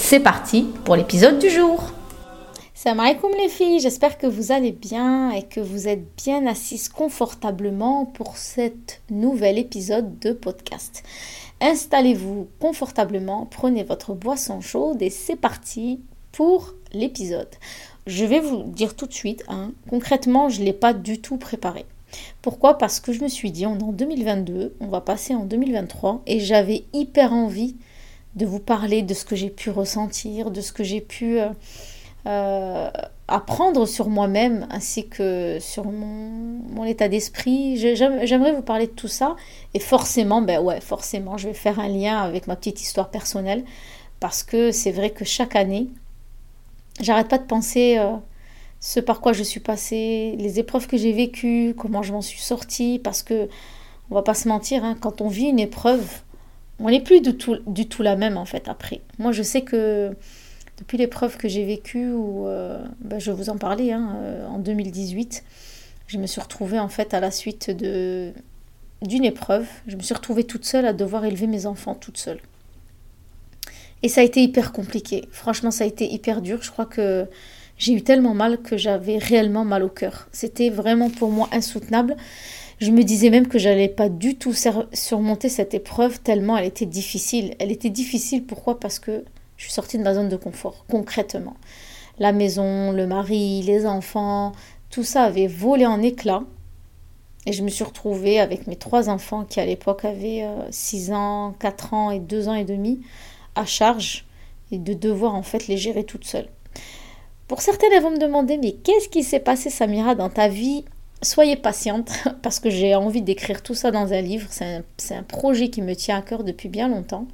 C'est parti pour l'épisode du jour. Salam alaikum les filles, j'espère que vous allez bien et que vous êtes bien assises confortablement pour cet nouvel épisode de podcast. Installez-vous confortablement, prenez votre boisson chaude et c'est parti pour l'épisode. Je vais vous dire tout de suite, hein, concrètement, je ne l'ai pas du tout préparé. Pourquoi? Parce que je me suis dit, on est en 2022, on va passer en 2023 et j'avais hyper envie de vous parler de ce que j'ai pu ressentir, de ce que j'ai pu euh, euh, apprendre sur moi-même ainsi que sur mon, état d'esprit. J'aimerais vous parler de tout ça et forcément, ben ouais, forcément, je vais faire un lien avec ma petite histoire personnelle parce que c'est vrai que chaque année, j'arrête pas de penser euh, ce par quoi je suis passée, les épreuves que j'ai vécues, comment je m'en suis sortie parce que on va pas se mentir, hein, quand on vit une épreuve, on n'est plus du tout, du tout la même en fait après. Moi je sais que depuis l'épreuve que j'ai vécue, où euh, ben, je vous en parlais hein, euh, en 2018, je me suis retrouvée en fait à la suite de d'une épreuve, je me suis retrouvée toute seule à devoir élever mes enfants toute seule. Et ça a été hyper compliqué. Franchement, ça a été hyper dur. Je crois que j'ai eu tellement mal que j'avais réellement mal au cœur. C'était vraiment pour moi insoutenable. Je me disais même que j'allais pas du tout surmonter cette épreuve tellement elle était difficile. Elle était difficile pourquoi? Parce que je suis sortie de ma zone de confort, concrètement. La maison, le mari, les enfants, tout ça avait volé en éclats. Et je me suis retrouvée avec mes trois enfants qui à l'époque avaient 6 euh, ans, 4 ans et 2 ans et demi à charge et de devoir en fait les gérer toute seule. Pour certaines, elles vont me demander mais qu'est-ce qui s'est passé Samira dans ta vie Soyez patiente parce que j'ai envie d'écrire tout ça dans un livre. C'est un, projet qui me tient à cœur depuis bien longtemps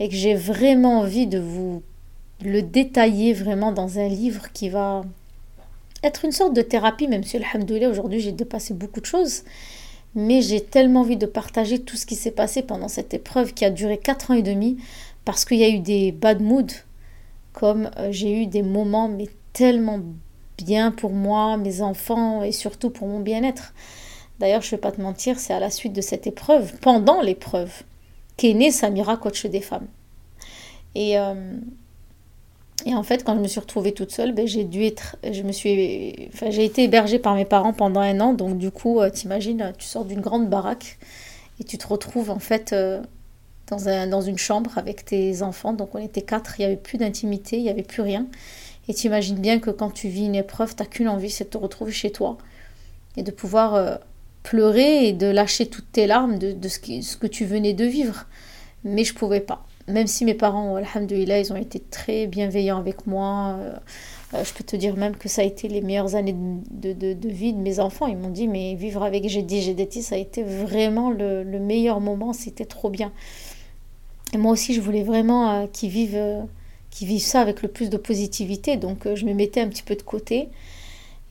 et que j'ai vraiment envie de vous le détailler vraiment dans un livre qui va être une sorte de thérapie, même si, alhamdoulilah, aujourd'hui j'ai dépassé beaucoup de choses. Mais j'ai tellement envie de partager tout ce qui s'est passé pendant cette épreuve qui a duré 4 ans et demi parce qu'il y a eu des bad moods, comme euh, j'ai eu des moments mais tellement bien pour moi, mes enfants et surtout pour mon bien-être. D'ailleurs, je ne vais pas te mentir, c'est à la suite de cette épreuve, pendant l'épreuve, qu'est née Samira, coach des femmes. Et, euh, et en fait, quand je me suis retrouvée toute seule, ben, j'ai dû être, je me suis, j'ai été hébergée par mes parents pendant un an. Donc du coup, euh, t'imagines, tu sors d'une grande baraque et tu te retrouves en fait euh, dans, un, dans une chambre avec tes enfants. Donc on était quatre, il n'y avait plus d'intimité, il n'y avait plus rien. Et tu imagines bien que quand tu vis une épreuve, tu n'as qu'une envie, c'est de te retrouver chez toi et de pouvoir euh, pleurer et de lâcher toutes tes larmes de, ce, que tu venais de vivre. Mais je pouvais pas. Même si mes parents, alhamdoulilah, ils ont été très bienveillants avec moi. Euh, euh, je peux te dire même que ça a été les meilleures années de, vie de mes enfants. Ils m'ont dit, mais vivre avec GDT, ça a été vraiment le meilleur moment. C'était trop bien. Et moi aussi, je voulais vraiment qu'ils vivent qui vivent ça avec le plus de positivité. Donc euh, je me mettais un petit peu de côté.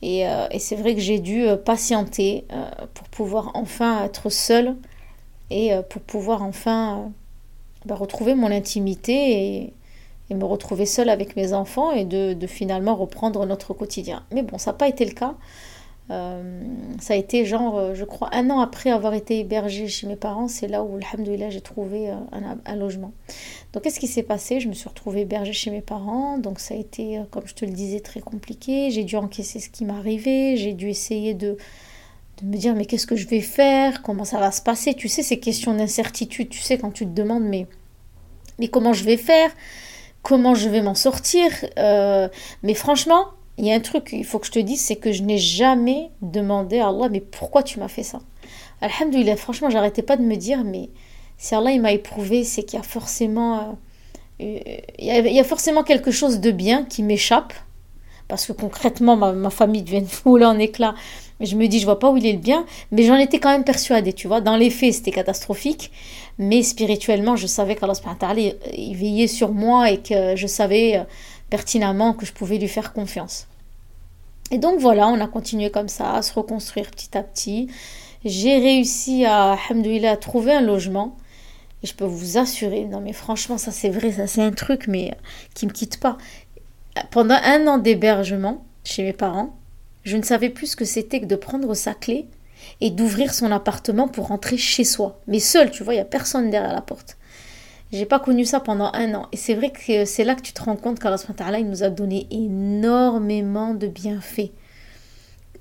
Et, euh, c'est vrai que j'ai dû euh, patienter pour pouvoir enfin être seule et pour pouvoir enfin bah, retrouver mon intimité et, me retrouver seule avec mes enfants et de finalement reprendre notre quotidien. Mais bon, ça n'a pas été le cas. Euh, ça a été genre, euh, je crois, un an après avoir été hébergée chez mes parents, c'est là où, alhamdoulilah, j'ai trouvé euh, un, logement. Donc, qu'est-ce qui s'est passé? Je me suis retrouvée hébergée chez mes parents, donc ça a été, comme je te le disais, très compliqué. J'ai dû encaisser ce qui m'arrivait, j'ai dû essayer de, me dire, mais qu'est-ce que je vais faire? Comment ça va se passer? Tu sais, ces questions d'incertitude, tu sais, quand tu te demandes, mais, mais comment je vais faire? Comment je vais m'en sortir? Mais franchement, il y a un truc, il faut que je te dise, c'est que je n'ai jamais demandé à Allah, mais pourquoi tu m'as fait ça? Alhamdulillah, franchement, j'arrêtais pas de me dire, mais si Allah m'a éprouvé, c'est qu'il y a forcément, euh, il, y a, forcément quelque chose de bien qui m'échappe, parce que concrètement, ma, famille devient fouler en éclats. Je me dis, je vois pas où il est le bien, mais j'en étais quand même persuadée, tu vois. Dans les faits, c'était catastrophique, mais spirituellement, je savais qu'Allah il veillait sur moi et que je savais euh, pertinemment que je pouvais lui faire confiance. Et donc voilà, on a continué comme ça, à se reconstruire petit à petit. J'ai réussi à, à trouver un logement. Et je peux vous assurer, non mais franchement, ça c'est vrai, ça c'est un truc, mais euh, qui me quitte pas. Pendant un an d'hébergement chez mes parents, je ne savais plus ce que c'était que de prendre sa clé et d'ouvrir son appartement pour rentrer chez soi. Mais seul, tu vois, il n'y a personne derrière la porte. J'ai pas connu ça pendant un an. Et c'est vrai que c'est là que tu te rends compte qu'Allah il nous a donné énormément de bienfaits.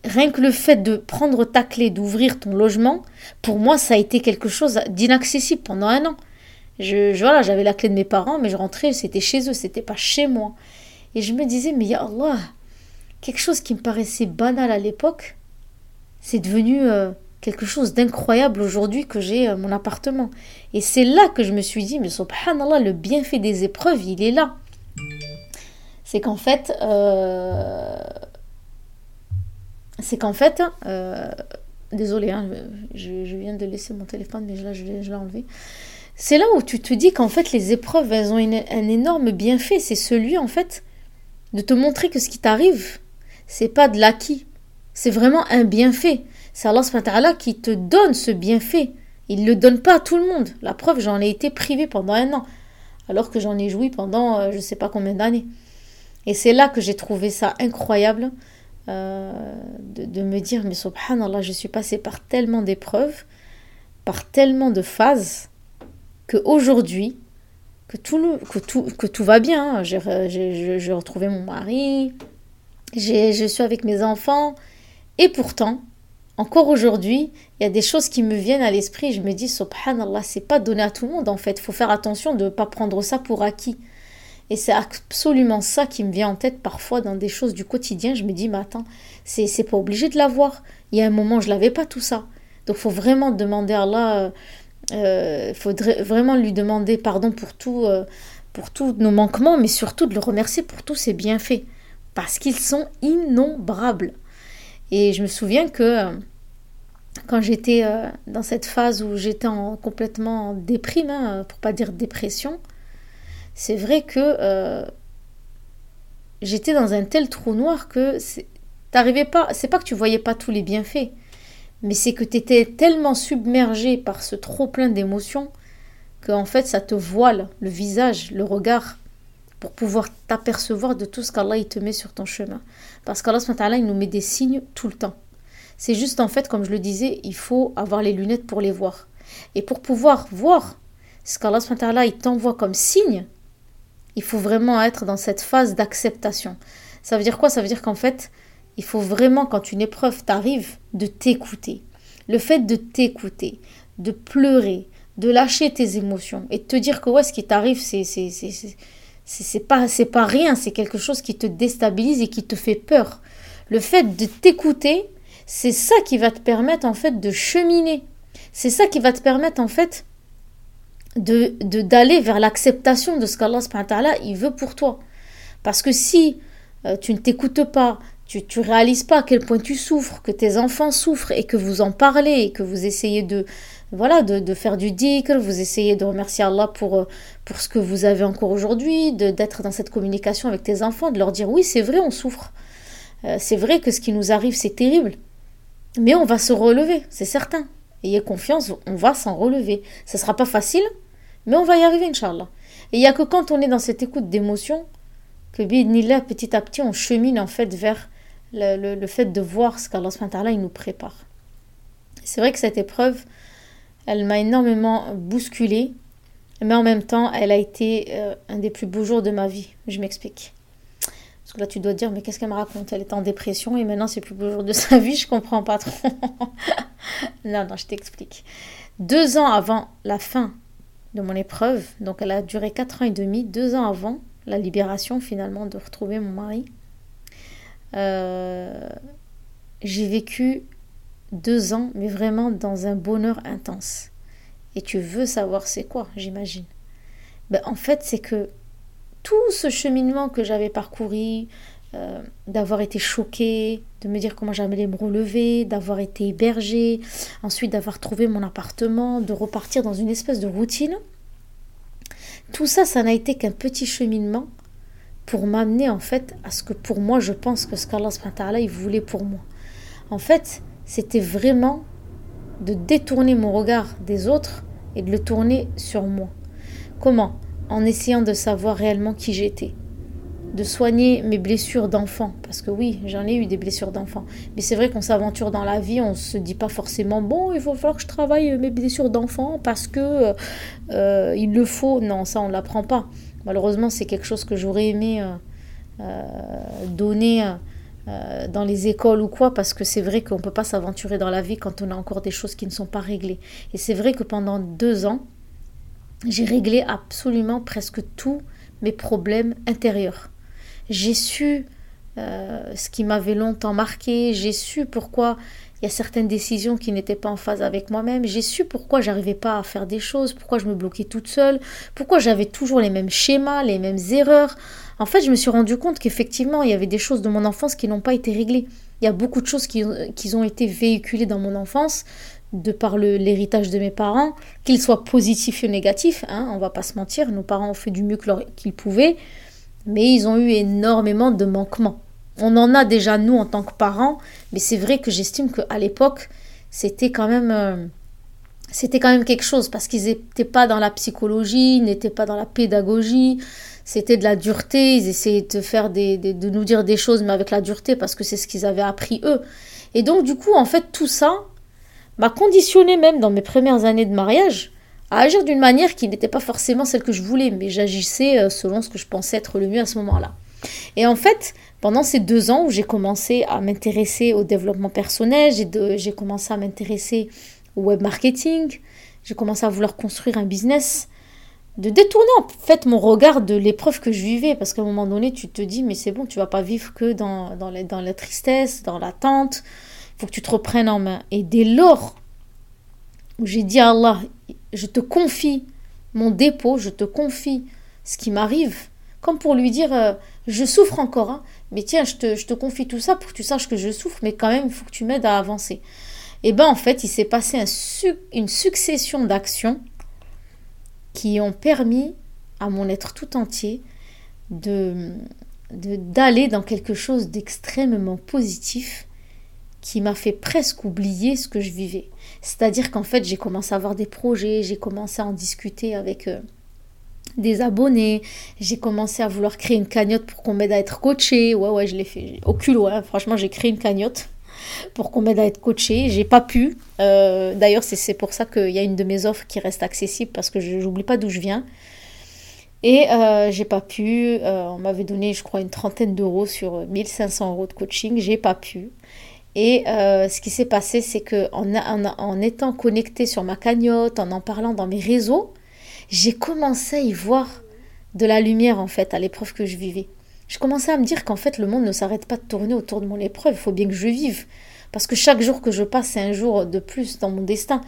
Rien que le fait de prendre ta clé, d'ouvrir ton logement, pour moi, ça a été quelque chose d'inaccessible pendant un an. Je, voilà, j'avais la clé de mes parents, mais je rentrais, c'était chez eux, c'était pas chez moi. Et je me disais, mais ya Allah, quelque chose qui me paraissait banal à l'époque, c'est devenu euh, quelque chose d'incroyable aujourd'hui que j'ai euh, mon appartement. Et c'est là que je me suis dit, mais subhanallah, le bienfait des épreuves, il est là. C'est qu'en fait, euh, c'est qu'en fait, euh, désolé, hein, je, viens de laisser mon téléphone, mais là, je, je l'ai enlevé. C'est là où tu te dis qu'en fait, les épreuves, elles ont un énorme bienfait. C'est celui, en fait, de te montrer que ce qui t'arrive, c'est pas de l'acquis. C'est vraiment un bienfait. C'est Allah qui te donne ce bienfait. Il ne le donne pas à tout le monde. La preuve, j'en ai été privée pendant un an, alors que j'en ai joui pendant euh, je ne sais pas combien d'années. Et c'est là que j'ai trouvé ça incroyable euh, de, me dire, mais subhanallah, je suis passée par tellement d'épreuves, par tellement de phases, que tout, que tout va bien. Hein. J'ai retrouvé mon mari, je suis avec mes enfants, et pourtant, encore aujourd'hui, il y a des choses qui me viennent à l'esprit. Je me dis, subhanallah, c'est pas donné à tout le monde en fait. Il faut faire attention de ne pas prendre ça pour acquis. Et c'est absolument ça qui me vient en tête parfois dans des choses du quotidien. Je me dis, mais attends, c'est, c'est pas obligé de l'avoir. Il y a un moment, je l'avais pas tout ça. Donc il faut vraiment demander à Allah, il euh, faudrait vraiment lui demander pardon pour tout, euh, pour tous nos manquements, mais surtout de le remercier pour tous ses bienfaits. Parce qu'ils sont innombrables. Et je me souviens que euh, quand j'étais euh, dans cette phase où j'étais en, complètement en déprime, hein, pour pas dire dépression, c'est vrai que euh, j'étais dans un tel trou noir que t'arrivais pas. C'est pas que tu voyais pas tous les bienfaits, mais c'est que tu étais tellement submergé par ce trop plein d'émotions que en fait ça te voile le visage, le regard pour pouvoir t'apercevoir de tout ce qu'Allah te met sur ton chemin. Parce qu'Allah il nous met des signes tout le temps. C'est juste en fait, comme je le disais, il faut avoir les lunettes pour les voir. Et pour pouvoir voir ce qu'Allah t'envoie comme signe, il faut vraiment être dans cette phase d'acceptation. Ça veut dire quoi? Ça veut dire qu'en fait, il faut vraiment, quand une épreuve t'arrive, de t'écouter. Le fait de t'écouter, de pleurer, de lâcher tes émotions et de te dire que ouais, ce qui t'arrive, c'est c'est pas c'est pas rien, c'est quelque chose qui te déstabilise et qui te fait peur. Le fait de t'écouter, c'est ça qui va te permettre en fait de cheminer. C'est ça qui va te permettre en fait de d'aller vers l'acceptation de ce qu'Allah il veut pour toi. Parce que si euh, tu ne t'écoutes pas, tu ne réalises pas à quel point tu souffres, que tes enfants souffrent et que vous en parlez et que vous essayez de voilà de, faire du dhikr, vous essayez de remercier Allah pour, euh, pour ce que vous avez encore aujourd'hui, d'être dans cette communication avec tes enfants, de leur dire oui c'est vrai on souffre, euh, c'est vrai que ce qui nous arrive c'est terrible, mais on va se relever, c'est certain. Ayez confiance, on va s'en relever. Ce ne sera pas facile, mais on va y arriver, Inch'Allah. Et il n'y a que quand on est dans cette écoute d'émotion que, là, petit à petit, on chemine en fait vers le, fait de voir ce qu'Allah nous prépare. C'est vrai que cette épreuve, elle m'a énormément bousculée, mais en même temps, elle a été euh, un des plus beaux jours de ma vie. Je m'explique. Parce que là, tu dois te dire, mais qu'est-ce qu'elle me raconte? Elle est en dépression et maintenant, c'est plus beau jour de sa vie, je comprends pas trop. non, non, je t'explique. Deux ans avant la fin de mon épreuve, donc elle a duré quatre ans et demi, deux ans avant la libération finalement de retrouver mon mari, euh, j'ai vécu deux ans, mais vraiment dans un bonheur intense. Et tu veux savoir c'est quoi, j'imagine. Ben, en fait, c'est que tout ce cheminement que j'avais parcouru, euh, d'avoir été choquée, de me dire comment j'allais me relever, d'avoir été hébergée, ensuite d'avoir trouvé mon appartement, de repartir dans une espèce de routine. Tout ça, ça n'a été qu'un petit cheminement pour m'amener en fait à ce que pour moi je pense que ce qu'Allah voulait pour moi. En fait, c'était vraiment de détourner mon regard des autres et de le tourner sur moi. Comment? En essayant de savoir réellement qui j'étais. De soigner mes blessures d'enfant. Parce que oui, j'en ai eu des blessures d'enfant. Mais c'est vrai qu'on s'aventure dans la vie, on se dit pas forcément bon, il va falloir que je travaille mes blessures d'enfant parce que euh, il le faut. Non, ça on ne l'apprend pas. Malheureusement, c'est quelque chose que j'aurais aimé euh, euh, donner euh, dans les écoles ou quoi, parce que c'est vrai qu'on ne peut pas s'aventurer dans la vie quand on a encore des choses qui ne sont pas réglées. Et c'est vrai que pendant deux ans, j'ai réglé absolument presque tous mes problèmes intérieurs. J'ai su ce qui m'avait longtemps marqué, j'ai su pourquoi il y a certaines décisions qui n'étaient pas en phase avec moi-même. J'ai su pourquoi j'arrivais pas à faire des choses, pourquoi je me bloquais toute seule, pourquoi j'avais toujours les mêmes schémas, les mêmes erreurs. En fait, je me suis rendu compte qu'effectivement, il y avait des choses de mon enfance qui n'ont pas été réglées. Il y a beaucoup de choses qui, ont été véhiculées dans mon enfance de par l'héritage de mes parents, qu'ils soient positifs ou négatifs. Hein, on va pas se mentir, nos parents ont fait du mieux qu'ils pouvaient, mais ils ont eu énormément de manquements. On en a déjà nous en tant que parents, mais c'est vrai que j'estime qu'à l'époque, c'était quand même... Euh, c'était quand même quelque chose parce qu'ils n'étaient pas dans la psychologie, ils n'étaient pas dans la pédagogie, c'était de la dureté, ils essayaient de faire des, de nous dire des choses mais avec la dureté parce que c'est ce qu'ils avaient appris eux. Et donc du coup en fait tout ça m'a conditionné même dans mes premières années de mariage à agir d'une manière qui n'était pas forcément celle que je voulais, mais j'agissais euh, selon ce que je pensais être le mieux à ce moment-là. Et en fait, pendant ces deux ans où j'ai commencé à m'intéresser au développement personnel, j'ai commencé à m'intéresser au web marketing, j'ai commencé à vouloir construire un business, de détourner en fait mon regard de l'épreuve que je vivais, parce qu'à un moment donné, tu te dis, mais c'est bon, tu vas pas vivre que dans, dans, la, dans la tristesse, dans l'attente, faut que tu te reprennes en main. Et dès lors où j'ai dit à Allah, je te confie mon dépôt, je te confie ce qui m'arrive, comme pour lui dire, euh, je souffre encore, hein, mais tiens, je te, confie tout ça pour que tu saches que je souffre, mais quand même, il faut que tu m'aides à avancer. Et bien en fait, il s'est passé une succession d'actions qui ont permis à mon être tout entier de d'aller dans quelque chose d'extrêmement positif qui m'a fait presque oublier ce que je vivais. C'est-à-dire qu'en fait, j'ai commencé à avoir des projets, j'ai commencé à en discuter avec euh, des abonnés. J'ai commencé à vouloir créer une cagnotte pour qu'on m'aide à être coaché. Ouais, ouais, je l'ai fait au culot. Hein. Franchement, j'ai créé une cagnotte pour qu'on m'aide à être coaché. J'ai pas pu. Euh, d'ailleurs, c'est pour ça qu'il y a une de mes offres qui reste accessible parce que je n'oublie pas d'où je viens. Et euh, j'ai pas pu. Euh, on m'avait donné, je crois, une trentaine d'euros sur 1500 euros de coaching. J'ai pas pu. Et ce qui s'est passé, c'est que étant connecté sur ma cagnotte, en en parlant dans mes réseaux, j'ai commencé à y voir de la lumière en fait à l'épreuve que je vivais. Je commençais à me dire qu'en fait le monde ne s'arrête pas de tourner autour de mon épreuve, il faut bien que je vive. Parce que chaque jour que je passe, c'est un jour de plus dans mon destin.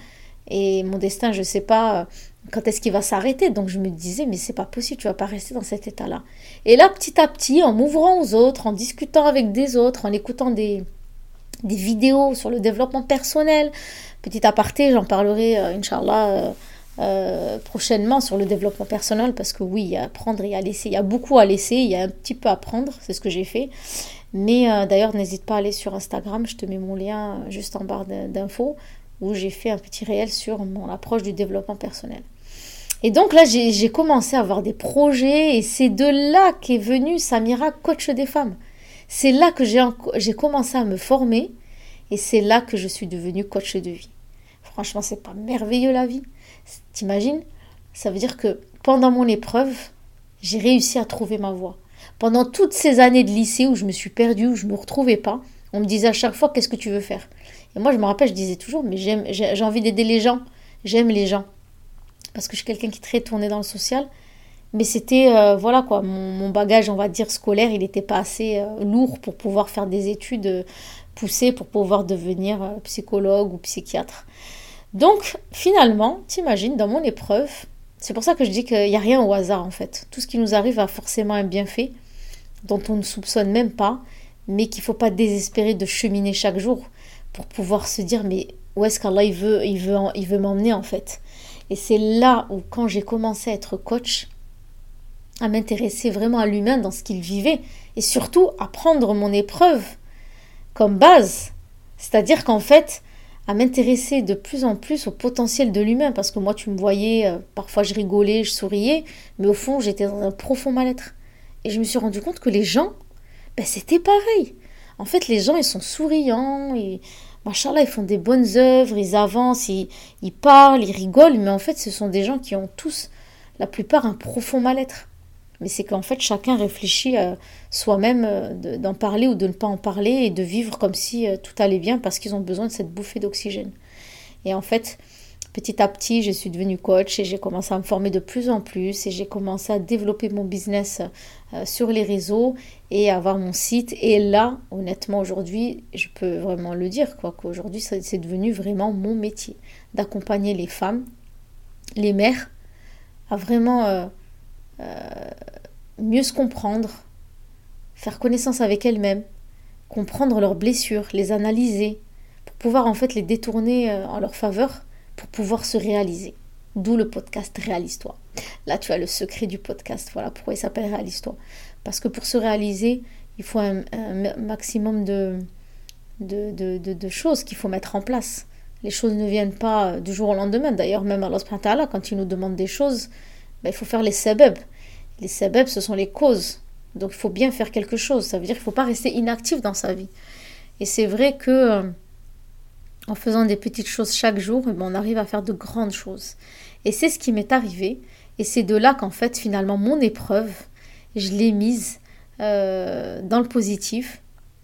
Et mon destin, je ne sais pas euh, quand est-ce qu'il va s'arrêter. Donc je me disais, mais c'est pas possible, tu vas pas rester dans cet état-là. Et là, petit à petit, en m'ouvrant aux autres, en discutant avec des autres, en écoutant des, des vidéos sur le développement personnel, petit aparté, j'en parlerai, euh, Inch'Allah. Euh, euh, prochainement sur le développement personnel parce que oui, il y a à apprendre et à laisser. Il y a beaucoup à laisser, il y a un petit peu à apprendre, c'est ce que j'ai fait. Mais euh, d'ailleurs, n'hésite pas à aller sur Instagram, je te mets mon lien juste en barre d'infos où j'ai fait un petit réel sur mon approche du développement personnel. Et donc là, j'ai commencé à avoir des projets et c'est de là qu'est venu Samira, coach des femmes. C'est là que j'ai commencé à me former et c'est là que je suis devenue coach de vie. Franchement, c'est pas merveilleux la vie. T'imagines? Ça veut dire que pendant mon épreuve, j'ai réussi à trouver ma voie. Pendant toutes ces années de lycée où je me suis perdue, où je me retrouvais pas, on me disait à chaque fois qu'est-ce que tu veux faire? Et moi je me rappelle, je disais toujours mais j'ai envie d'aider les gens, j'aime les gens parce que je suis quelqu'un qui est très tourné dans le social mais c'était, euh, voilà quoi, mon, bagage, on va dire, scolaire, il n'était pas assez euh, lourd pour pouvoir faire des études euh, poussées, pour pouvoir devenir psychologue ou psychiatre. Donc, finalement, t'imagines, dans mon épreuve, c'est pour ça que je dis qu'il n'y a rien au hasard en fait. Tout ce qui nous arrive a forcément un bienfait dont on ne soupçonne même pas, mais qu'il ne faut pas désespérer de cheminer chaque jour pour pouvoir se dire mais où est-ce qu'Allah il veut, il veut, il veut m'emmener en fait? Et c'est là où quand j'ai commencé à être coach, à m'intéresser vraiment à l'humain dans ce qu'il vivait et surtout à prendre mon épreuve comme base. C'est-à-dire qu'en fait, à m'intéresser de plus en plus au potentiel de l'humain parce que moi tu me voyais, euh, parfois je rigolais, je souriais, mais au fond j'étais dans un profond mal-être. Et je me suis rendu compte que les gens, ben, c'était pareil. En fait, les gens, ils sont souriants, et, ils font des bonnes œuvres, ils avancent, ils parlent, ils rigolent, mais en fait, ce sont des gens qui ont tous, la plupart, un profond mal-être mais c'est qu'en fait chacun réfléchit à soi-même euh, d'en parler ou de ne pas en parler et de vivre comme si euh, tout allait bien parce qu'ils ont besoin de cette bouffée d'oxygène. Et en fait, petit à petit, je suis devenue coach et j'ai commencé à me former de plus en plus et j'ai commencé à développer mon business euh, sur les réseaux et avoir mon site. Et là, honnêtement, aujourd'hui, je peux vraiment le dire, quoi, qu'aujourd'hui, c'est devenu vraiment mon métier d'accompagner les femmes, les mères, à vraiment mieux se comprendre, faire connaissance avec elles-mêmes, comprendre leurs blessures, les analyser, pour pouvoir en fait les détourner euh, en leur faveur, pour pouvoir se réaliser. D'où le podcast Réalise-toi. Là, tu as le secret du podcast. Voilà pourquoi il s'appelle Réalise-toi. Parce que pour se réaliser, il faut un, maximum de, de, de, de choses qu'il faut mettre en place. Les choses ne viennent pas du jour au lendemain. D'ailleurs, même Allah, quand il nous demande des choses, ben, il faut faire les sabab. Les sabab, ce sont les causes. Donc il faut bien faire quelque chose. Ça veut dire qu'il ne faut pas rester inactif dans sa vie. Et c'est vrai que euh, en faisant des petites choses chaque jour, eh ben, on arrive à faire de grandes choses. Et c'est ce qui m'est arrivé. Et c'est de là qu'en fait, finalement, mon épreuve, je l'ai mise euh, dans le positif.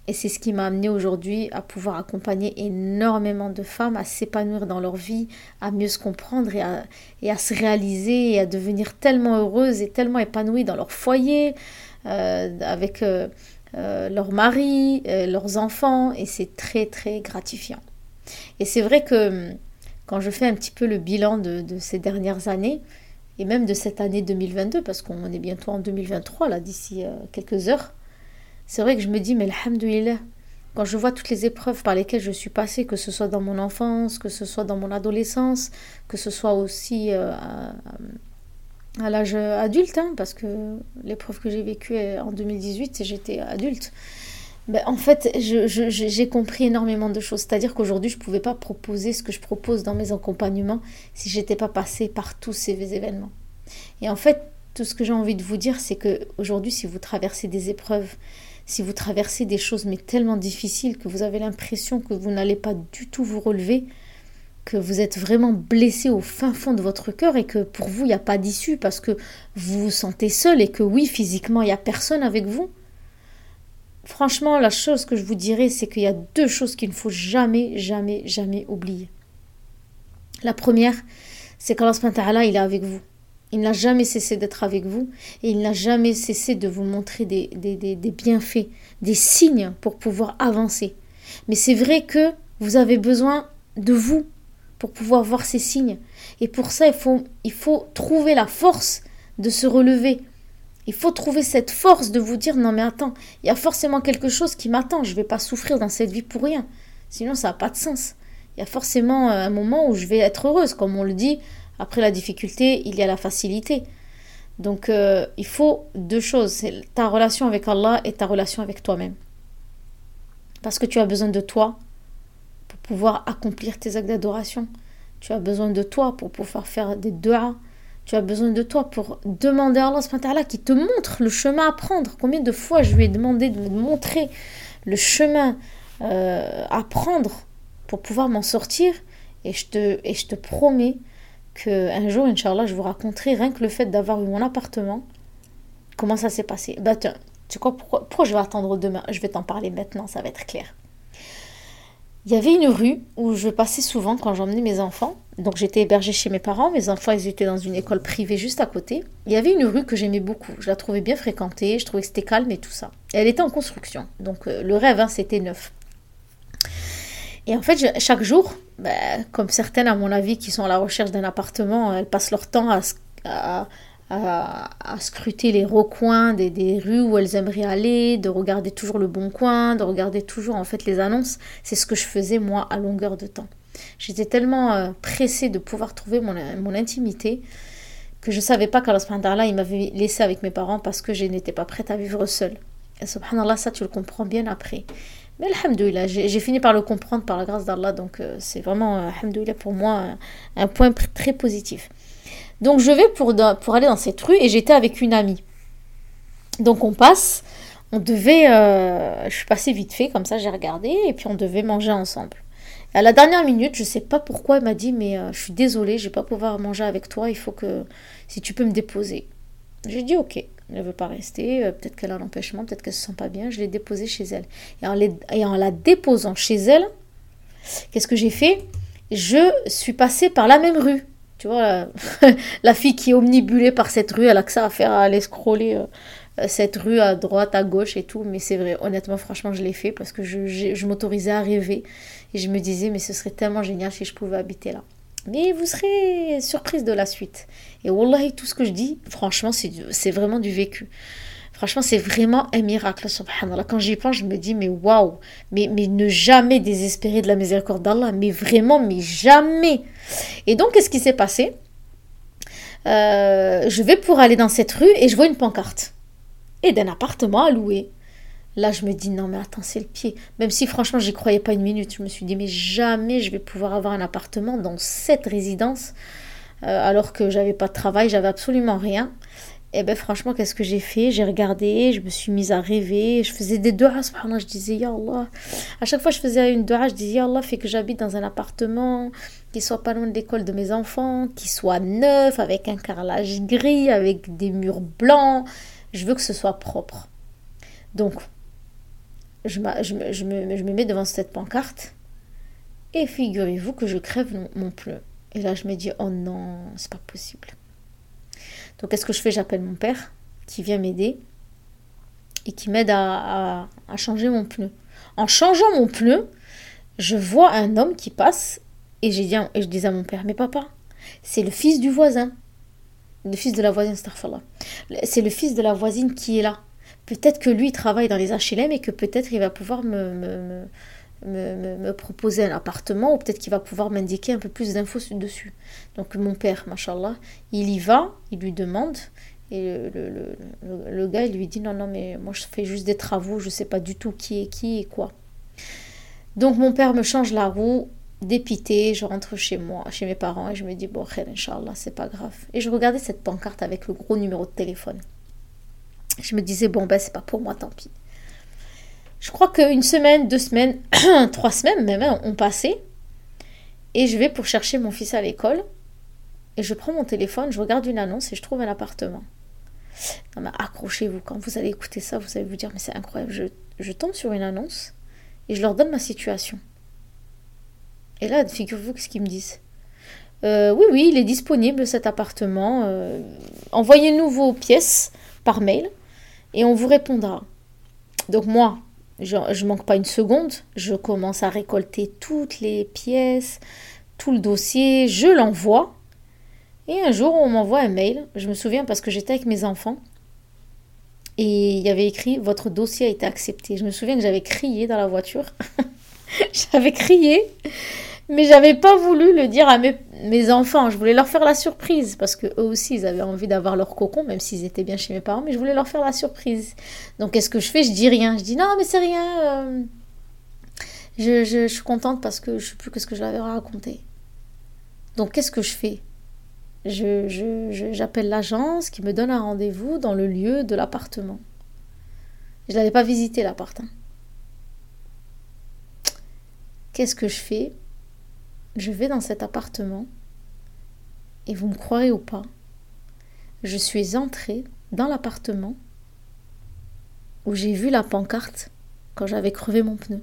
Et c'est ce qui m'a amené aujourd'hui à pouvoir accompagner énormément de femmes à s'épanouir dans leur vie, à mieux se comprendre et à, se réaliser et à devenir tellement heureuses et tellement épanouies dans leur foyer, euh, avec euh, euh, leur mari, leurs enfants. Et c'est très très gratifiant. Et c'est vrai que quand je fais un petit peu le bilan de, de ces dernières années, et même de cette année 2022, parce qu'on est bientôt en 2023, là, d'ici quelques heures, c'est vrai que je me dis, mais alhamdoulilah, quand je vois toutes les épreuves par lesquelles je suis passée, que ce soit dans mon enfance, que ce soit dans mon adolescence, que ce soit aussi euh, à, l'âge adulte, hein, parce que l'épreuve que j'ai vécue en 2018, j'étais adulte. Ben, en fait, j'ai compris énormément de choses. C'est-à-dire qu'aujourd'hui, je ne pouvais pas proposer ce que je propose dans mes accompagnements si j'étais pas passée par tous ces événements. Et en fait, tout ce que j'ai envie de vous dire, c'est que aujourd'hui, si vous traversez des épreuves, si vous traversez des choses mais tellement difficiles que vous avez l'impression que vous n'allez pas du tout vous relever, que vous êtes vraiment blessé au fin fond de votre cœur et que pour vous il n'y a pas d'issue parce que vous vous sentez seul et que oui physiquement il n'y a personne avec vous. Franchement la chose que je vous dirais c'est qu'il y a deux choses qu'il ne faut jamais jamais jamais oublier. La première c'est qu'Allah il est avec vous. Il n'a jamais cessé d'être avec vous et il n'a jamais cessé de vous montrer des, des, bienfaits, des signes pour pouvoir avancer. Mais c'est vrai que vous avez besoin de vous pour pouvoir voir ces signes. Et pour ça, il faut, il faut trouver la force de se relever. Il faut trouver cette force de vous dire non mais attends, il y a forcément quelque chose qui m'attend, je ne vais pas souffrir dans cette vie pour rien. Sinon ça n'a pas de sens. Il y a forcément un moment où je vais être heureuse, comme on le dit, après la difficulté, il y a la facilité. Donc euh, il faut deux choses, c'est ta relation avec Allah et ta relation avec toi-même. Parce que tu as besoin de toi pour pouvoir accomplir tes actes d'adoration. Tu as besoin de toi pour pouvoir faire des du'as. Tu as besoin de toi pour demander à Allah qui te montre le chemin à prendre. Combien de fois je lui ai demandé de me montrer le chemin euh, à prendre pour pouvoir m'en sortir? Et je te, et je te promets un jour, Inch'Allah, je vous raconterai rien que le fait d'avoir eu mon appartement, comment ça s'est passé. Bah, tu sais quoi, pourquoi, je vais attendre demain? Je vais t'en parler maintenant, ça va être clair. il y avait une rue où je passais souvent quand j'emmenais mes enfants. Donc j'étais hébergée chez mes parents, mes enfants ils étaient dans une école privée juste à côté. Il y avait une rue que j'aimais beaucoup, je la trouvais bien fréquentée, je trouvais que c'était calme et tout ça. elle était en construction, donc euh, le rêve hein, c'était neuf. Et en fait, chaque jour, ben, comme certaines à mon avis qui sont à la recherche d'un appartement, elles passent leur temps à, scruter les recoins des, rues où elles aimeraient aller, de regarder toujours le bon coin, de regarder toujours en fait les annonces. C'est ce que je faisais moi à longueur de temps. J'étais tellement euh, pressée de pouvoir trouver mon, mon intimité que je ne savais pas qu'Allah subhanallah il m'avait laissé avec mes parents parce que je n'étais pas prête à vivre seule. Et subhanallah, ça tu le comprends bien après. Mais alhamdoulilah, j'ai fini par le comprendre par la grâce d'Allah, donc euh, c'est vraiment, euh, alhamdoulilah, pour moi, un point très positif. Donc je vais pour, aller dans cette rue et j'étais avec une amie. Donc on passe, on devait, euh, je suis passée vite fait, comme ça j'ai regardé, et puis on devait manger ensemble. à la dernière minute, je sais pas pourquoi, elle m'a dit, mais je suis désolée, je vais pas pouvoir manger avec toi, il faut que, si tu peux me déposer. J'ai dit ok, elle ne veut pas rester, euh, peut-être qu'elle a un empêchement, peut-être qu'elle se sent pas bien, je l'ai déposée chez elle. Et en, la déposant chez elle, qu'est-ce que j'ai fait? Je suis passée par la même rue. Tu vois, la, fille qui est omnibulée par cette rue, elle a que ça à faire, à aller scroller euh, cette rue à droite, à gauche et tout. Mais c'est vrai, honnêtement, franchement, je l'ai fait parce que je, m'autorisais à rêver. Et je me disais, mais ce serait tellement génial si je pouvais habiter là. Mais vous serez surprise de la suite. Et wallahi, tout ce que je dis, franchement, c'est vraiment du vécu. Franchement, c'est vraiment un miracle. Quand j'y pense, je me dis, mais waouh, mais, mais ne jamais désespérer de la miséricorde d'Allah, mais vraiment, mais jamais. Et donc, qu'est-ce qui s'est passé? Euh, Je vais pour aller dans cette rue et je vois une pancarte. Et d'un appartement à louer. Là, je me dis, non, mais attends, c'est le pied. Même si, franchement, j'y croyais pas une minute. Je me suis dit, mais jamais je vais pouvoir avoir un appartement dans cette résidence. Euh, alors que j'avais pas de travail, j'avais absolument rien. Et eh ben franchement, qu'est-ce que j'ai fait? J'ai regardé, je me suis mise à rêver, je faisais des doigts, je disais Ya Allah. À chaque fois je faisais une doigt, je disais Ya Allah, fait que j'habite dans un appartement qui soit pas loin de l'école de mes enfants, qui soit neuf, avec un carrelage gris, avec des murs blancs. Je veux que ce soit propre. Donc, je, me, mets devant cette pancarte et figurez-vous que je crève mon, mon pneu. Et là, je me dis Oh non, c'est pas possible. Donc qu'est-ce que je fais? J'appelle mon père qui vient m'aider et qui m'aide à, changer mon pneu. En changeant mon pneu, je vois un homme qui passe et, et je dis à mon père, mais papa, c'est le fils du voisin. Le fils de la voisine, c'est le fils de la voisine qui est là. Peut-être que lui travaille dans les HLM et que peut-être il va pouvoir me, me, proposer un appartement ou peut-être qu'il va pouvoir m'indiquer un peu plus d'infos dessus. Donc mon père, machallah, il y va, il lui demande et le, le, gars il lui dit non non mais moi je fais juste des travaux, je sais pas du tout qui est qui et quoi. Donc mon père me change la roue, dépité, je rentre chez moi, chez mes parents et je me dis bon inchallah c'est pas grave. Et je regardais cette pancarte avec le gros numéro de téléphone. Je me disais bon ben c'est pas pour moi tant pis. Je crois qu'une semaine, deux semaines, trois semaines même hein, ont passé. Et je vais pour chercher mon fils à l'école. Et je prends mon téléphone, je regarde une annonce et je trouve un appartement. Non mais accrochez-vous, quand vous allez écouter ça, vous allez vous dire mais c'est incroyable. Je, je, tombe sur une annonce et je leur donne ma situation. Et là, figurez-vous ce qu'ils me disent. Euh, oui, oui, il est disponible cet appartement. Euh, envoyez-nous vos pièces par mail et on vous répondra. Donc moi, je, ne manque pas une seconde. Je commence à récolter toutes les pièces, tout le dossier. Je l'envoie. Et un jour, on m'envoie un mail. Je me souviens parce que j'étais avec mes enfants. Et il y avait écrit Votre dossier a été accepté. Je me souviens que j'avais crié dans la voiture. j'avais crié. Mais j'avais pas voulu le dire à mes, enfants. Je voulais leur faire la surprise parce que eux aussi, ils avaient envie d'avoir leur cocon, même s'ils étaient bien chez mes parents. Mais je voulais leur faire la surprise. Donc, qu'est-ce que je fais? Je dis rien. Je dis non, mais c'est rien. Euh, je, suis contente parce que je sais plus ce que je leur avais raconté. Donc, qu'est-ce que je fais? Je, J'appelle l'agence qui me donne un rendez-vous dans le lieu de l'appartement. Je n'avais pas visité l'appart. Hein. Qu'est-ce que je fais? Je vais dans cet appartement et vous me croirez ou pas, je suis entrée dans l'appartement où j'ai vu la pancarte quand j'avais crevé mon pneu.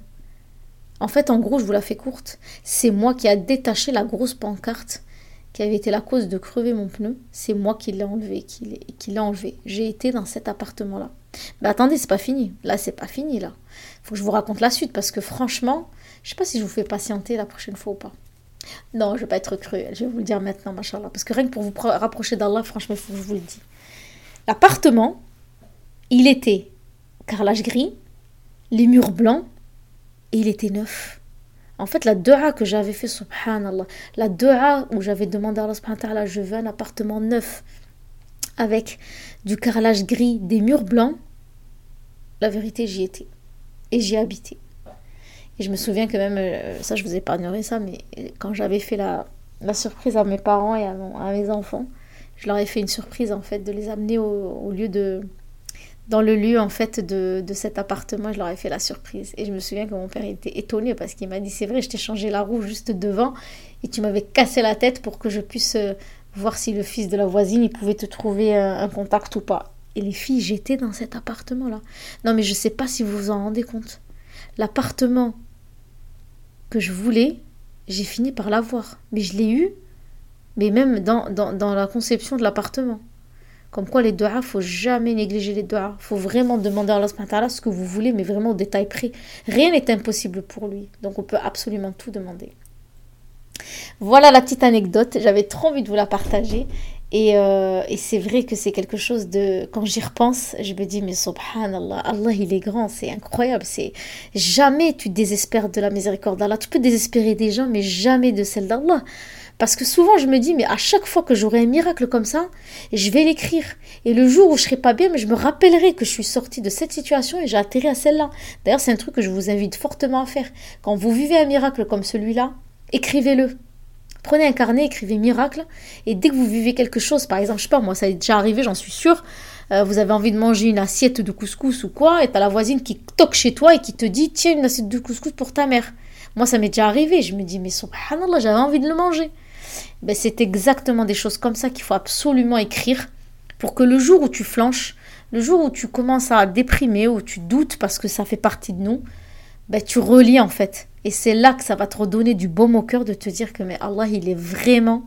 En fait, en gros, je vous la fais courte. C'est moi qui a détaché la grosse pancarte qui avait été la cause de crever mon pneu. C'est moi qui l'ai enlevé, qui l'ai enlevé. J'ai été dans cet appartement-là. Mais attendez, c'est pas fini. Là, c'est pas fini, là. Faut que je vous raconte la suite parce que franchement, je sais pas si je vous fais patienter la prochaine fois ou pas. Non, je vais pas être cruel. Je vais vous le dire maintenant, machallah. Parce que rien que pour vous rapprocher d'Allah, franchement, je vous le dise. L'appartement, il était carrelage gris, les murs blancs, et il était neuf. En fait, la dua que j'avais fait, subhanallah, la dua où j'avais demandé à Allah subhanallah, je veux un appartement neuf avec du carrelage gris, des murs blancs, la vérité, j'y étais. Et j'y habité. Et je me souviens que même, euh, ça je vous épargnerai ça, mais quand j'avais fait la, surprise à mes parents et à, mes enfants, je leur ai fait une surprise en fait de les amener au lieu de, dans le lieu en fait de, de, cet appartement, je leur ai fait la surprise. Et je me souviens que mon père était étonné parce qu'il m'a dit c'est vrai, je t'ai changé la roue juste devant et tu m'avais cassé la tête pour que je puisse euh, voir si le fils de la voisine il pouvait te trouver un, contact ou pas. Et les filles, j'étais dans cet appartement-là. Non mais je sais pas si vous vous en rendez compte. L'appartement que je voulais, j'ai fini par l'avoir. Mais je l'ai eu, mais même dans, dans, la conception de l'appartement. Comme quoi les doigts, faut jamais négliger les doigts. faut vraiment demander à Allah ce que vous voulez, mais vraiment au détail près. Rien n'est impossible pour lui. Donc on peut absolument tout demander. Voilà la petite anecdote. J'avais trop envie de vous la partager. Et, euh, et c'est vrai que c'est quelque chose de... Quand j'y repense, je me dis, mais subhanallah, Allah il est grand, c'est incroyable. C'est Jamais tu désespères de la miséricorde d'Allah. Tu peux désespérer des gens, mais jamais de celle d'Allah. Parce que souvent, je me dis, mais à chaque fois que j'aurai un miracle comme ça, je vais l'écrire. Et le jour où je serai pas bien, mais je me rappellerai que je suis sortie de cette situation et j'ai atterri à celle-là. D'ailleurs, c'est un truc que je vous invite fortement à faire. Quand vous vivez un miracle comme celui-là, écrivez-le. Prenez un carnet, écrivez miracle. Et dès que vous vivez quelque chose, par exemple, je sais pas, moi, ça est déjà arrivé, j'en suis sûre. Euh, vous avez envie de manger une assiette de couscous ou quoi, et t'as la voisine qui toque chez toi et qui te dit, tiens, une assiette de couscous pour ta mère. Moi, ça m'est déjà arrivé. Je me dis, mais subhanallah, j'avais envie de le manger ben, c'est exactement des choses comme ça qu'il faut absolument écrire pour que le jour où tu flanches, le jour où tu commences à déprimer, où tu doutes parce que ça fait partie de nous, ben, tu relis en fait. Et c'est là que ça va te redonner du baume au cœur de te dire que mais Allah, il est vraiment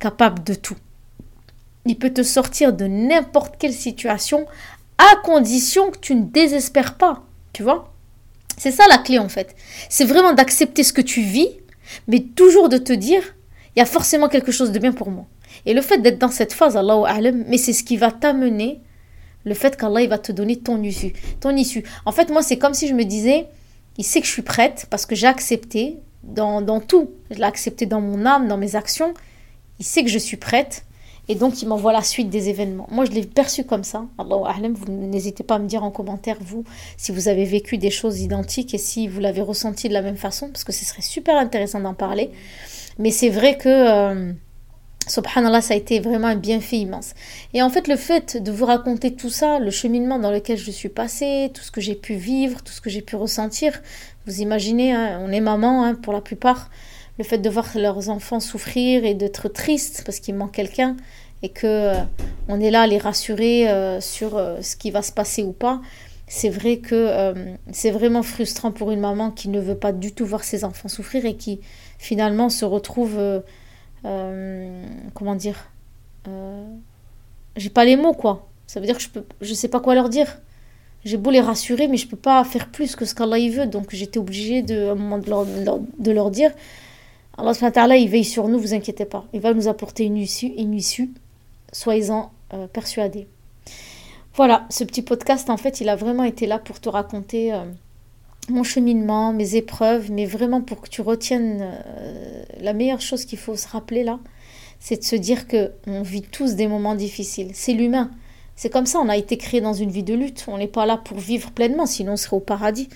capable de tout. Il peut te sortir de n'importe quelle situation à condition que tu ne désespères pas. Tu vois C'est ça la clé en fait. C'est vraiment d'accepter ce que tu vis, mais toujours de te dire il y a forcément quelque chose de bien pour moi. Et le fait d'être dans cette phase, Allahu A'lam, mais c'est ce qui va t'amener, le fait qu'Allah va te donner ton issue. Ton issue. En fait, moi, c'est comme si je me disais, il sait que je suis prête parce que j'ai accepté dans, tout. Je l'ai accepté dans mon âme, dans mes actions. Il sait que je suis prête. Et donc, il m'envoie la suite des événements. Moi, je l'ai perçu comme ça. Allahu vous n'hésitez pas à me dire en commentaire, vous, si vous avez vécu des choses identiques et si vous l'avez ressenti de la même façon, parce que ce serait super intéressant d'en parler. Mais c'est vrai que, euh, subhanallah, ça a été vraiment un bienfait immense. Et en fait, le fait de vous raconter tout ça, le cheminement dans lequel je suis passée, tout ce que j'ai pu vivre, tout ce que j'ai pu ressentir, vous imaginez, hein, on est maman hein, pour la plupart, le fait de voir leurs enfants souffrir et d'être triste parce qu'il manque quelqu'un et que euh, on est là à les rassurer euh, sur ce qui va se passer ou pas c'est vrai que c'est vraiment frustrant pour une maman qui ne veut pas du tout voir ses enfants souffrir et qui finalement se retrouve, euh, euh, comment dire, euh, j'ai pas les mots quoi. Ça veut dire que je peux, je sais pas quoi leur dire. J'ai beau les rassurer, mais je peux pas faire plus que ce qu'Allah il veut. Donc j'étais obligée de, à un moment de leur, de leur dire, Allah il veille sur nous, vous inquiétez pas. Il va nous apporter une issue, une issue. Soyez-en persuadés. Voilà, ce petit podcast, en fait, il a vraiment été là pour te raconter mon cheminement, mes épreuves, mais vraiment pour que tu retiennes euh, la meilleure chose qu'il faut se rappeler là, c'est de se dire que on vit tous des moments difficiles. C'est l'humain. C'est comme ça, on a été créé dans une vie de lutte. On n'est pas là pour vivre pleinement, sinon on serait au paradis.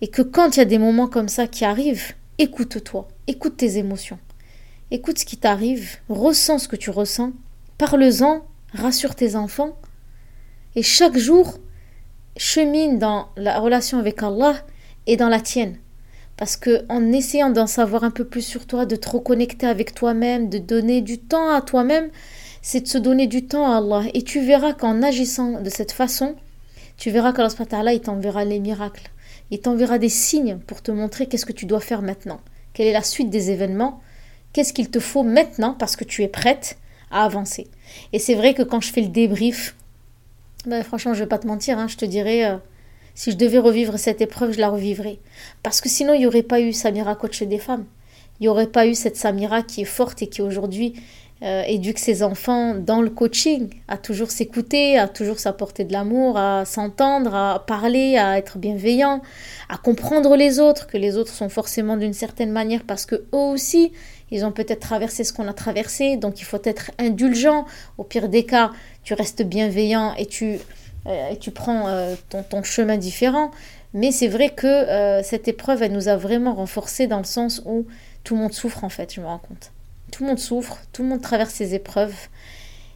Et que quand il y a des moments comme ça qui arrivent, écoute-toi, écoute tes émotions. Écoute ce qui t'arrive, ressens ce que tu ressens, parle-en, rassure tes enfants. Et chaque jour, chemine dans la relation avec Allah et dans la tienne. Parce que en essayant d'en savoir un peu plus sur toi, de te reconnecter avec toi-même, de donner du temps à toi-même, c'est de se donner du temps à Allah. Et tu verras qu'en agissant de cette façon, tu verras qu'Allah il t'enverra les miracles. il t'enverra des signes pour te montrer qu'est-ce que tu dois faire maintenant. Quelle est la suite des événements? Qu'est-ce qu'il te faut maintenant parce que tu es prête à avancer? Et c'est vrai que quand je fais le débrief, ben, franchement, je vais pas te mentir, hein, je te dirais, euh, si je devais revivre cette épreuve, je la revivrais. Parce que sinon, il n'y aurait pas eu Samira coach des femmes. Il n'y aurait pas eu cette Samira qui est forte et qui aujourd'hui euh, éduque ses enfants dans le coaching, à toujours s'écouter, à toujours s'apporter de l'amour, à s'entendre, à parler, à être bienveillant, à comprendre les autres, que les autres sont forcément d'une certaine manière parce que eux aussi, ils ont peut-être traversé ce qu'on a traversé, donc il faut être indulgent. Au pire des cas, tu restes bienveillant et tu, et tu prends euh, ton, chemin différent. Mais c'est vrai que cette épreuve, elle nous a vraiment renforcés dans le sens où tout le monde souffre en fait, je me rends compte. Tout le monde souffre, tout le monde traverse ses épreuves.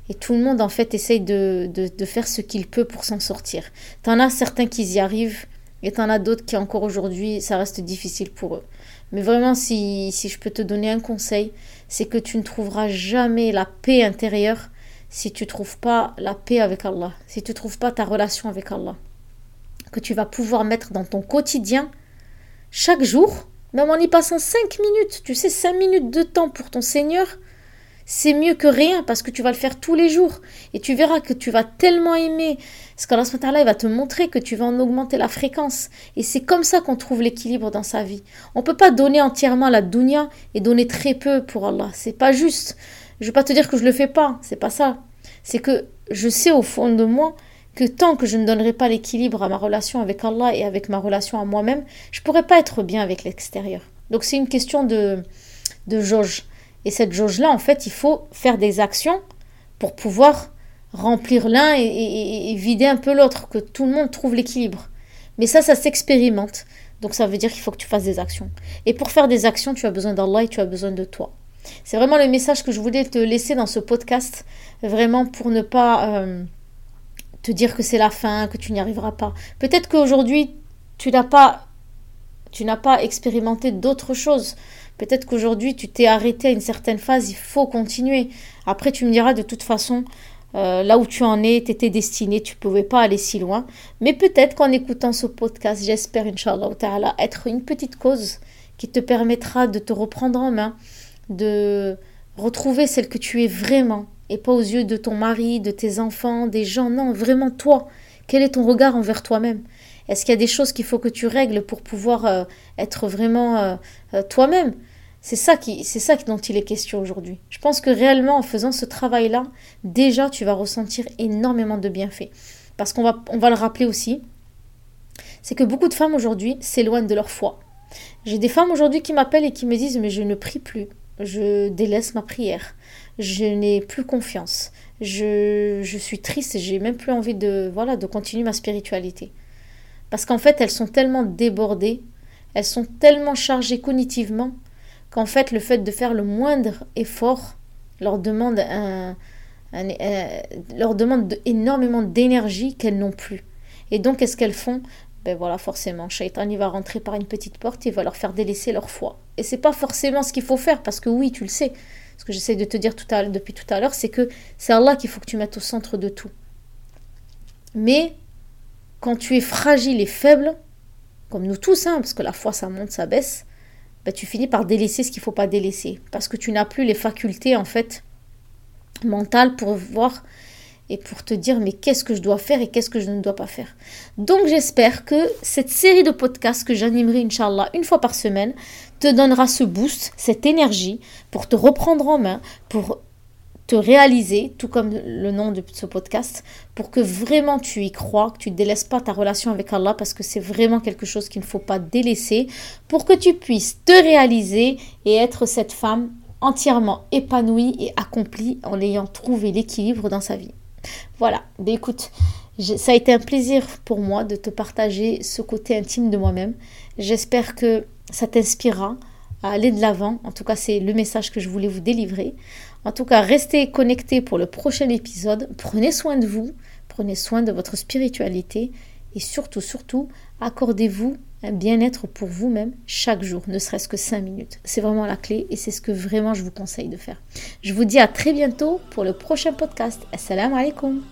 Et tout le monde, en fait, essaye de, de, faire ce qu'il peut pour s'en sortir. T'en as certains qui y arrivent, et t'en as d'autres qui, encore aujourd'hui, ça reste difficile pour eux. Mais vraiment, si, si je peux te donner un conseil, c'est que tu ne trouveras jamais la paix intérieure si tu trouves pas la paix avec Allah, si tu trouves pas ta relation avec Allah. Que tu vas pouvoir mettre dans ton quotidien, chaque jour, même en y passant 5 minutes, tu sais, 5 minutes de temps pour ton Seigneur, c'est mieux que rien parce que tu vas le faire tous les jours. Et tu verras que tu vas tellement aimer. Parce qu'Allah il va te montrer que tu vas en augmenter la fréquence. Et c'est comme ça qu'on trouve l'équilibre dans sa vie. On peut pas donner entièrement la dunya et donner très peu pour Allah. C'est pas juste. Je ne veux pas te dire que je le fais pas. C'est pas ça. C'est que je sais au fond de moi que tant que je ne donnerai pas l'équilibre à ma relation avec Allah et avec ma relation à moi-même, je ne pourrai pas être bien avec l'extérieur. Donc c'est une question de, de jauge. Et cette jauge-là, en fait, il faut faire des actions pour pouvoir remplir l'un et, vider un peu l'autre, que tout le monde trouve l'équilibre. Mais ça, ça s'expérimente. Donc ça veut dire qu'il faut que tu fasses des actions. Et pour faire des actions, tu as besoin d'Allah et tu as besoin de toi. C'est vraiment le message que je voulais te laisser dans ce podcast, vraiment pour ne pas... Euh, te dire que c'est la fin, que tu n'y arriveras pas. Peut-être qu'aujourd'hui, tu n'as pas, tu n'as pas expérimenté d'autres choses. Peut-être qu'aujourd'hui, tu t'es arrêté à une certaine phase, il faut continuer. Après, tu me diras de toute façon, euh, là où tu en es, tu étais destiné, tu ne pouvais pas aller si loin. Mais peut-être qu'en écoutant ce podcast, j'espère, Inch'Allah, être une petite cause qui te permettra de te reprendre en main, de retrouver celle que tu es vraiment, et pas aux yeux de ton mari, de tes enfants, des gens. Non, vraiment toi. Quel est ton regard envers toi-même? Est-ce qu'il y a des choses qu'il faut que tu règles pour pouvoir euh, être vraiment euh, euh, toi-même? C'est ça qui, c'est ça dont il est question aujourd'hui. Je pense que réellement, en faisant ce travail-là, déjà, tu vas ressentir énormément de bienfaits. Parce qu'on va, on va le rappeler aussi, c'est que beaucoup de femmes aujourd'hui s'éloignent de leur foi. J'ai des femmes aujourd'hui qui m'appellent et qui me disent mais je ne prie plus, je délaisse ma prière je n'ai plus confiance. Je, je suis triste et j'ai même plus envie de, voilà, de continuer ma spiritualité. Parce qu'en fait, elles sont tellement débordées, elles sont tellement chargées cognitivement, qu'en fait, le fait de faire le moindre effort leur demande, un, leur demande énormément d'énergie qu'elles n'ont plus. Et donc, qu'est-ce qu'elles font? Ben voilà, forcément, Shaitan, il va rentrer par une petite porte et va leur faire délaisser leur foi. Et c'est pas forcément ce qu'il faut faire, parce que oui, tu le sais, ce que j'essaie de te dire tout à, depuis tout à l'heure, c'est que c'est Allah qu'il faut que tu mettes au centre de tout. Mais quand tu es fragile et faible, comme nous tous, hein, parce que la foi ça monte, ça baisse, ben, tu finis par délaisser ce qu'il ne faut pas délaisser. Parce que tu n'as plus les facultés en fait mentales pour voir et pour te dire mais qu'est-ce que je dois faire et qu'est-ce que je ne dois pas faire. Donc j'espère que cette série de podcasts que j'animerai Inch'Allah une fois par semaine te donnera ce boost, cette énergie pour te reprendre en main, pour te réaliser, tout comme le nom de ce podcast, pour que vraiment tu y crois, que tu ne délaisses pas ta relation avec Allah, parce que c'est vraiment quelque chose qu'il ne faut pas délaisser, pour que tu puisses te réaliser et être cette femme entièrement épanouie et accomplie en ayant trouvé l'équilibre dans sa vie. Voilà, ben écoute, ça a été un plaisir pour moi de te partager ce côté intime de moi-même. J'espère que ça t'inspirera à aller de l'avant. En tout cas, c'est le message que je voulais vous délivrer. En tout cas, restez connectés pour le prochain épisode. Prenez soin de vous, prenez soin de votre spiritualité et surtout, surtout, accordez-vous bien-être pour vous-même chaque jour, ne serait-ce que 5 minutes. C'est vraiment la clé et c'est ce que vraiment je vous conseille de faire. Je vous dis à très bientôt pour le prochain podcast. Assalamu alaikum.